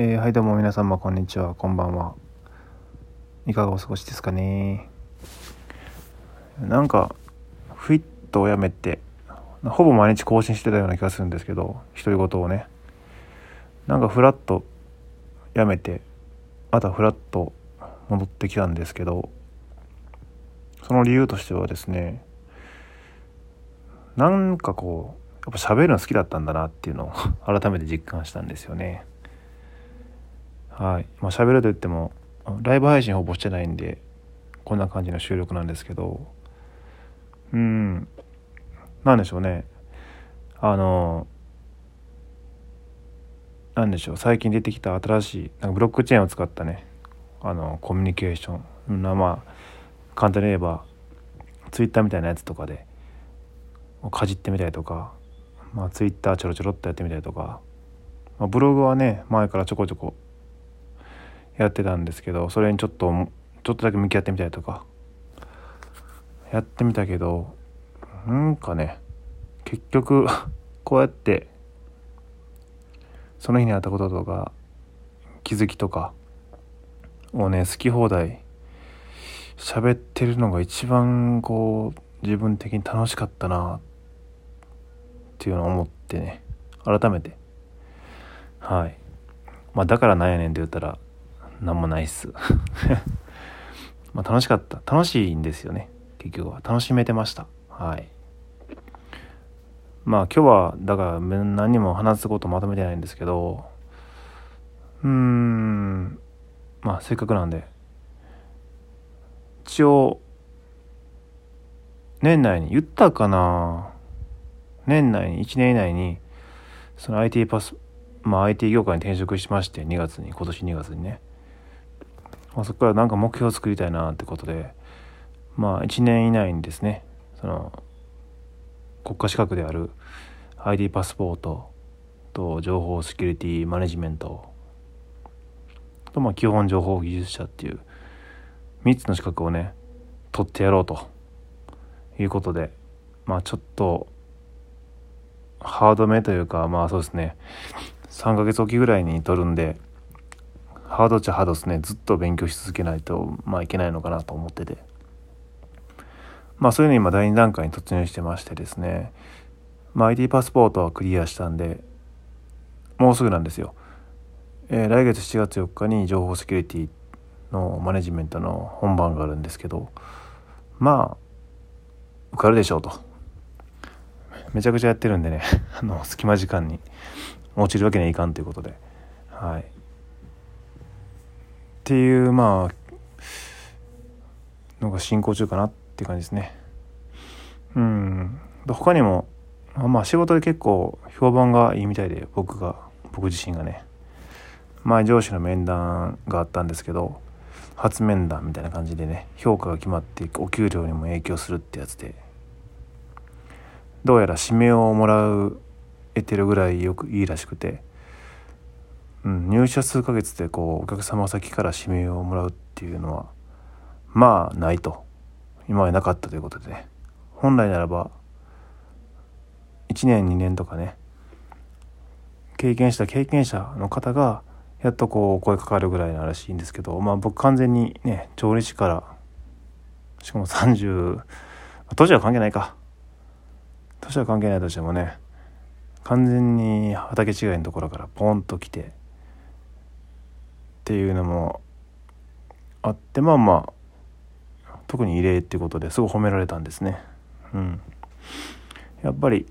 えーはいどうも皆様こんにちは。こんばんは。いかがお過ごしですかね。なんかフィットをやめてほぼ毎日更新してたような気がするんですけど独り言をね。なんかフラッとやめてまたフラッと戻ってきたんですけどその理由としてはですねなんかこうやっぱ喋るの好きだったんだなっていうのを 改めて実感したんですよね。はい。まあ喋ると言ってもライブ配信ほぼしてないんでこんな感じの収録なんですけど。うん。なんでしょうね。あのなんでしょう。最近出てきた新しいなんかブロックチェーンを使ったね。あのコミュニケーション。なまあ簡単に言えばツイッターみたいなやつとかでかじってみたりとか、まあ、ツイッターちょろちょろっとやってみたりとか、まあ、ブログはね前からちょこちょこやってたんですけどそれにちょっとちょっとだけ向き合ってみたりとかやってみたけどなんかね結局 こうやってその日にあったこととか気づきとかをね好き放題喋ってるのが一番こう自分的に楽しかったなっていうのを思ってね改めて。はい。まあだからなんやねんって言ったら何もないっす。まあ楽しかった。楽しいんですよね。結局は。楽しめてました。はい。まあ今日はだから何にも話すことまとめてないんですけどうーん。まあせっかくなんで。一応年内に言ったかな。年内に1年以内にその IT パスまあ IT 業界に転職しまして2月に今年2月にね、まあ、そこからなんか目標を作りたいなってことでまあ1年以内にですねその国家資格である ID パスポートと情報セキュリティマネジメントとまあ基本情報技術者っていう3つの資格をね取ってやろうということでまあちょっとハードめというかまあそうですね。3ヶ月おきぐらいに取るんでハードっちゃハードですね。ずっと勉強し続けないとまあいけないのかなと思ってて。まあそういうの今第2段階に突入してましてですね。まあ ID パスポートはクリアしたんでもうすぐなんですよ、えー、来月7月4日に情報セキュリティのマネジメントの本番があるんですけどまあ受かるでしょうと。めちゃくちゃやってるんでね。あの隙間時間に。落ちるわけにはいかんということで。はい。っていうまあのが進行中かなって感じですね。うん。他にもまあ仕事で結構評判がいいみたいで僕が僕自身がね。前上司の面談があったんですけど初面談みたいな感じでね評価が決まっていくお給料にも影響するってやつで。どうやら指名をもらう得てるぐらいよくいいらしくて、うん、入社数ヶ月でこうお客様先から指名をもらうっていうのはまあないと。今までなかったということで。ね本来ならば1年2年とかね。経験した経験者の方がやっとこう声かかるぐらいならしいんですけどまあ僕完全にね調理師からしかも30年は関係ないか。年は関係ないとしてもね完全に畑違いのところからポンと来てっていうのもあってまあまあ特に異例っていうことですごい褒められたんですね。うん。やっぱり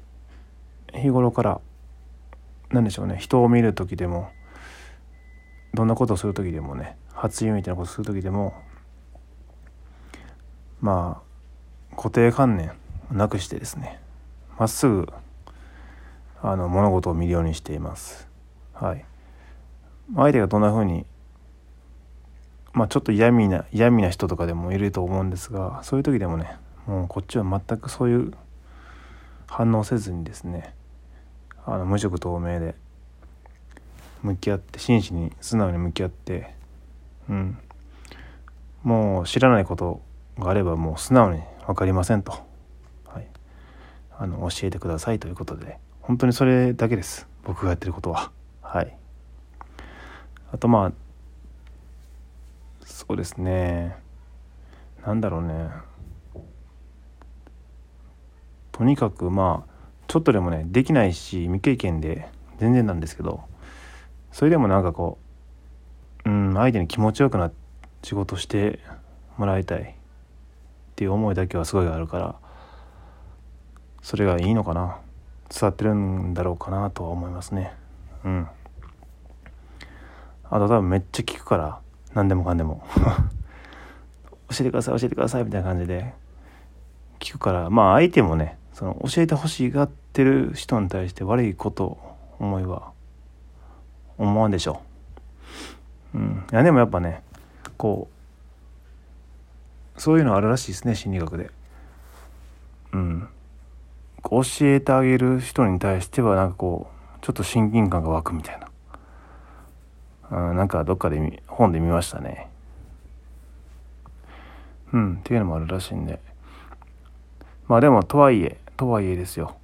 日頃から何でしょうね人を見る時でもどんなことをする時でもね初夢みたいなことをする時でもまあ固定観念なくしてですねまっすぐあの物事を見るようにしています。はい、相手がどんな風にまあちょっと嫌味な嫌味な人とかでもいると思うんですがそういう時でもねもうこっちは全くそういう反応せずにですねあの無色透明で向き合って真摯に素直に向き合ってうん。もう知らないことがあればもう素直に分かりませんと、はい、あの教えてくださいということで本当にそれだけです。僕がやってることは。はい。あとまあそうですね。なんだろうね。とにかくまあちょっとでもねできないし未経験で全然なんですけどそれでもなんかこううん相手に気持ちよくな仕事してもらいたいっていう思いだけはすごいあるからそれがいいのかな。伝わってるんだろうかなとは思いますね。うん。あと多分めっちゃ聞くから何でもかんでも。教えてください教えてくださいみたいな感じで。聞くから。まあ相手もねその教えてほしがってる人に対して悪いこと思いは思わんでしょ。う。うん、いやでもやっぱねこうそういうのあるらしいですね心理学で。うん、教えてあげる人に対してはなんかこうちょっと親近感が湧くみたいな、うん、なんかどっかで本で見ましたね。うん、っていうのもあるらしいんで。まあでも、とはいえ、とはいえですよ。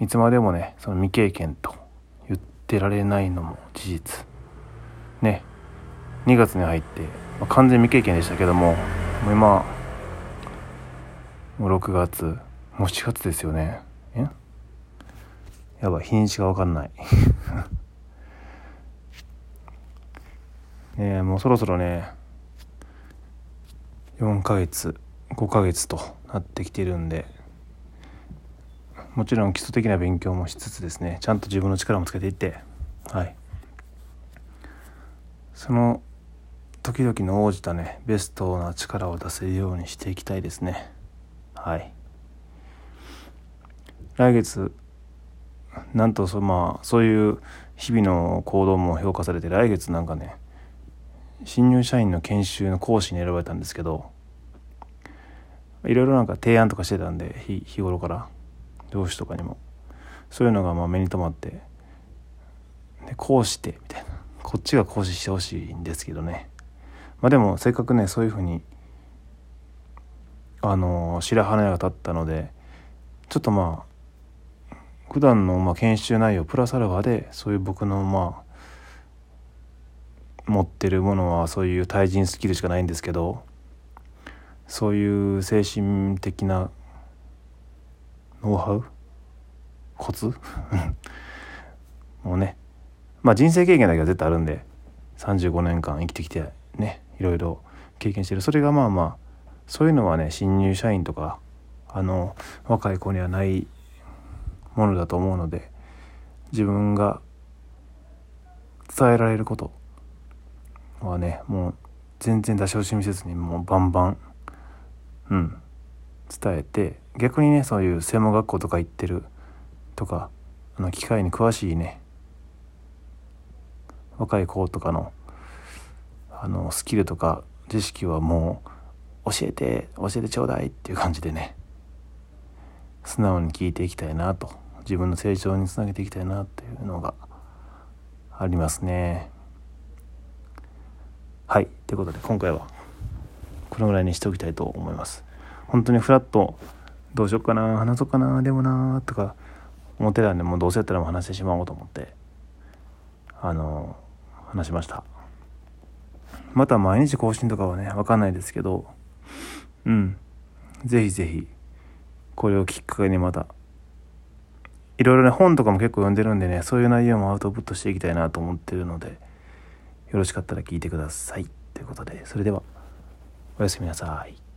いつまでもね、その未経験と言ってられないのも事実。ね。2月に入って、まあ、完全未経験でしたけども、もう今、もう6月、もう7月ですよね。え？やばい、日にちがわかんない。ねもうそろそろね、4ヶ月5ヶ月となってきてるんでもちろん基礎的な勉強もしつつですねちゃんと自分の力もつけていってはい。その時々の応じたねベストな力を出せるようにしていきたいですね。はい。来月なんとそ,、まあ、そういう日々の行動も評価されて来月なんかね新入社員の研修の講師に選ばれたんですけどいろいろなんか提案とかしてたんで日日頃から上司とかにも。そういうのがまあ目に留まってでこうしてみたいな。こっちが講師してほしいんですけどね。まあでもせっかくねそういうふうにあの白羽が立ったのでちょっとまあ普段のまあ研修内容プラスアルファでそういう僕のまあ持ってるものはそういう対人スキルしかないんですけどそういう精神的なノウハウコツ？もうね。まあ人生経験だけは絶対あるんで35年間生きてきてねいろいろ経験してる。それがまあまあそういうのはね新入社員とかあの若い子にはないものだと思うので自分が伝えられることはねもう全然出し惜しみせずにもうバンバンうん伝えて逆にねそういう専門学校とか行ってるとかあの機械に詳しいね若い子とかのあのスキルとか知識はもう教えて教えてちょうだいっていう感じでね素直に聞いていきたいなと自分の成長につなげていきたいなっていうのがありますね。はい。ということで、今回はこのぐらいにしておきたいと思います。本当にフラット、どうしよっかな、話そうかな、でもな、とか思ってたんで、もうどうせやったらもう話してしまおうと思って、あの、話しました。また毎日更新とかはね、わかんないですけど、うん。ぜひぜひ、これをきっかけにまた、いろいろね、本とかも結構読んでるんでね、そういう内容もアウトプットしていきたいなと思ってるので、よろしかったら聞いてください。ということで、それでは、おやすみなさい。